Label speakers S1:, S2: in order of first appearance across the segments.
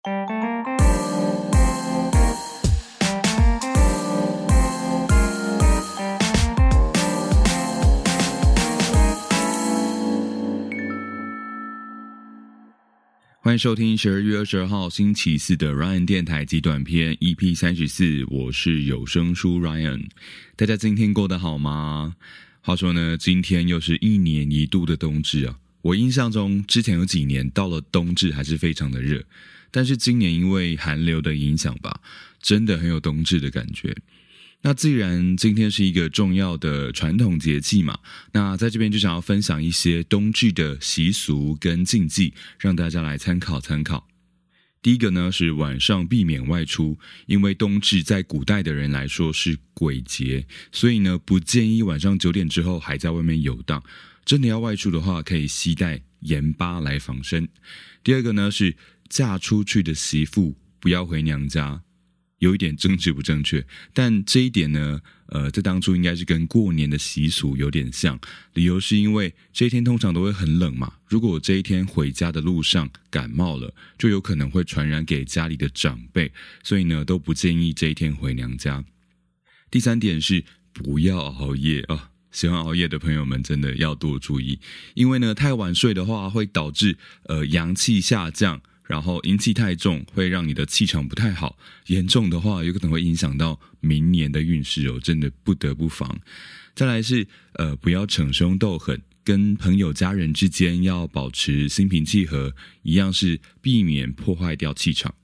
S1: 欢迎收听十二月二十二号星期四的 Ryan 电台及短片 EP 三十四，我是有声书 Ryan。大家今天过得好吗？话说呢，今天又是一年一度的冬至啊。我印象中，之前有几年到了冬至还是非常的热，但是今年因为寒流的影响吧，真的很有冬至的感觉。那既然今天是一个重要的传统节气嘛，那在这边就想要分享一些冬至的习俗跟禁忌，让大家来参考参考。第一个呢是晚上避免外出，因为冬至在古代的人来说是鬼节，所以呢不建议晚上九点之后还在外面游荡。真的要外出的话，可以携带盐巴来防身。第二个呢是嫁出去的媳妇不要回娘家。有一点政治不正确，但这一点呢，呃，在当初应该是跟过年的习俗有点像。理由是因为这一天通常都会很冷嘛，如果这一天回家的路上感冒了，就有可能会传染给家里的长辈，所以呢，都不建议这一天回娘家。第三点是不要熬夜啊，喜欢熬夜的朋友们真的要多注意，因为呢，太晚睡的话会导致呃阳气下降。然后阴气太重，会让你的气场不太好，严重的话有可能会影响到明年的运势哦，真的不得不防。再来是呃，不要逞凶斗狠，跟朋友家人之间要保持心平气和，一样是避免破坏掉气场。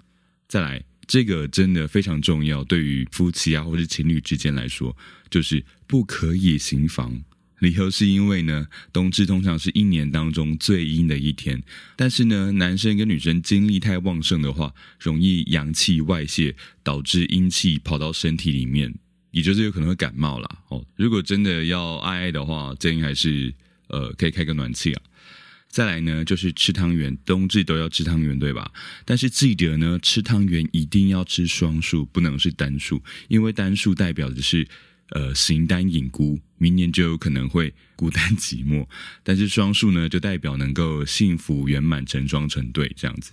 S1: 再来，这个真的非常重要，对于夫妻啊或者情侣之间来说，就是不可以行房。理由是因为呢，冬至通常是一年当中最阴的一天，但是呢，男生跟女生精力太旺盛的话，容易阳气外泄，导致阴气跑到身体里面，也就是有可能会感冒啦。哦。如果真的要爱爱的话，建议还是呃可以开个暖气啊。再来呢，就是吃汤圆，冬至都要吃汤圆，对吧？但是记得呢，吃汤圆一定要吃双数，不能是单数，因为单数代表的是。呃，形单影孤，明年就有可能会孤单寂寞。但是双数呢，就代表能够幸福圆满成双成对这样子。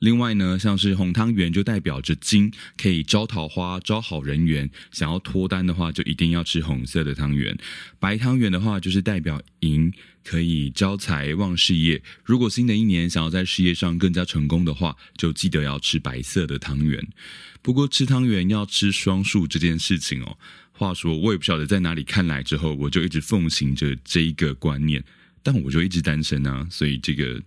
S1: 另外呢，像是红汤圆就代表着金，可以招桃花、招好人缘。想要脱单的话，就一定要吃红色的汤圆。白汤圆的话，就是代表银，可以招财旺事业。如果新的一年想要在事业上更加成功的话，就记得要吃白色的汤圆。不过吃汤圆要吃双数这件事情哦。话说，我也不晓得在哪里看来之后，我就一直奉行着这一个观念，但我就一直单身啊，所以这个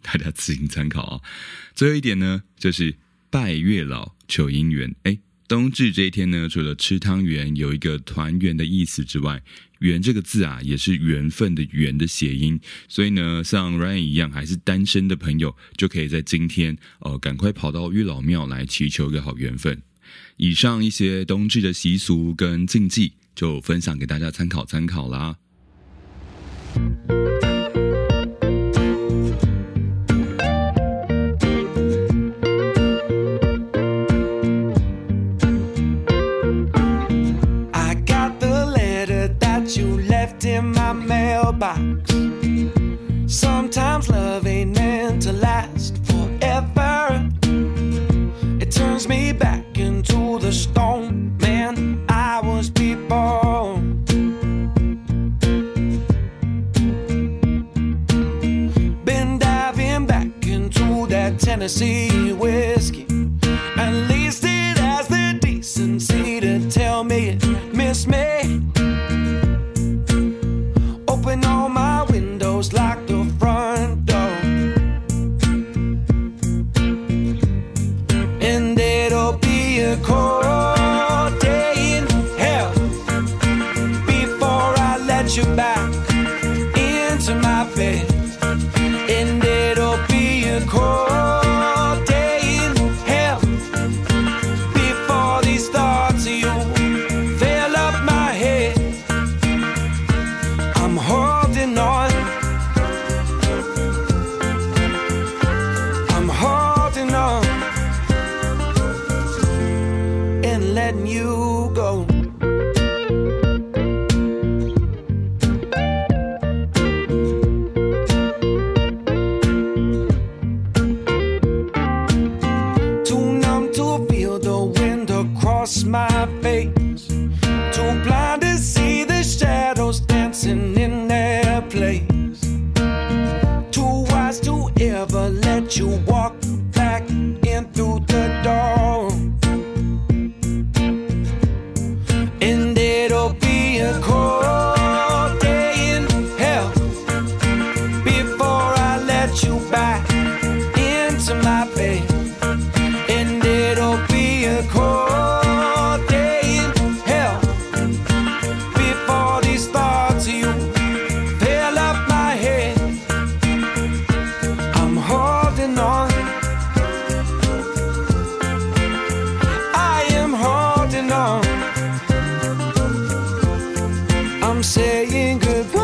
S1: 大家自行参考啊。最后一点呢，就是拜月老求姻缘。哎，冬至这一天呢，除了吃汤圆有一个团圆的意思之外，缘这个字啊，也是缘分的缘的谐音。所以呢，像 Ryan 一样还是单身的朋友，就可以在今天呃，赶快跑到月老庙来祈求一个好缘分。以上一些冬至的习俗跟禁忌，就分享给大家参考参考啦。
S2: Tennessee whiskey. you want. I'm saying goodbye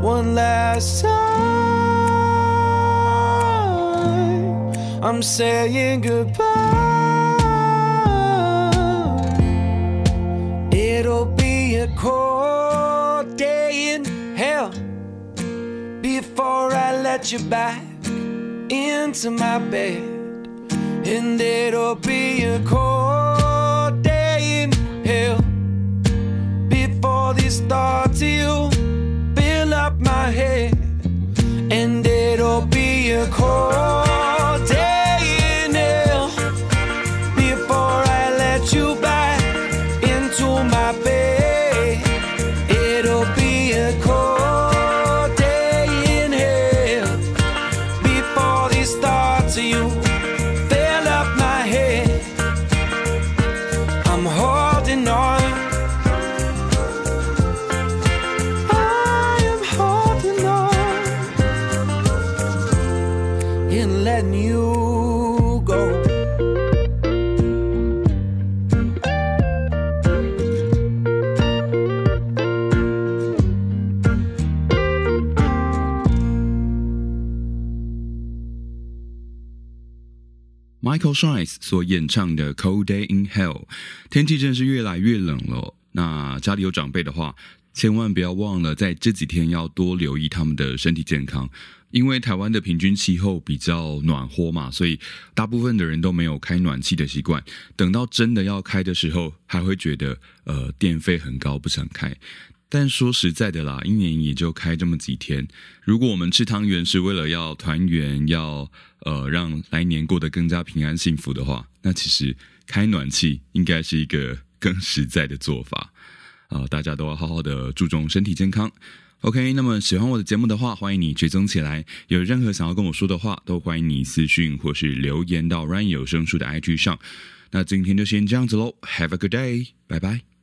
S2: one last time. I'm saying goodbye. It'll be a cold day in hell before I let you back into my bed. And it'll be a cold
S1: Michael Shines 所演唱的《Cold Day in Hell》，天气真是越来越冷了。那家里有长辈的话，千万不要忘了在这几天要多留意他们的身体健康，因为台湾的平均气候比较暖和嘛，所以大部分的人都没有开暖气的习惯。等到真的要开的时候，还会觉得呃电费很高，不想开。但说实在的啦，一年也就开这么几天。如果我们吃汤圆是为了要团圆，要呃让来年过得更加平安幸福的话，那其实开暖气应该是一个更实在的做法。呃，大家都要好好的注重身体健康。OK，那么喜欢我的节目的话，欢迎你追踪起来。有任何想要跟我说的话，都欢迎你私讯或是留言到 Ryan 有声书的 IG 上。那今天就先这样子喽，Have a good day，拜拜。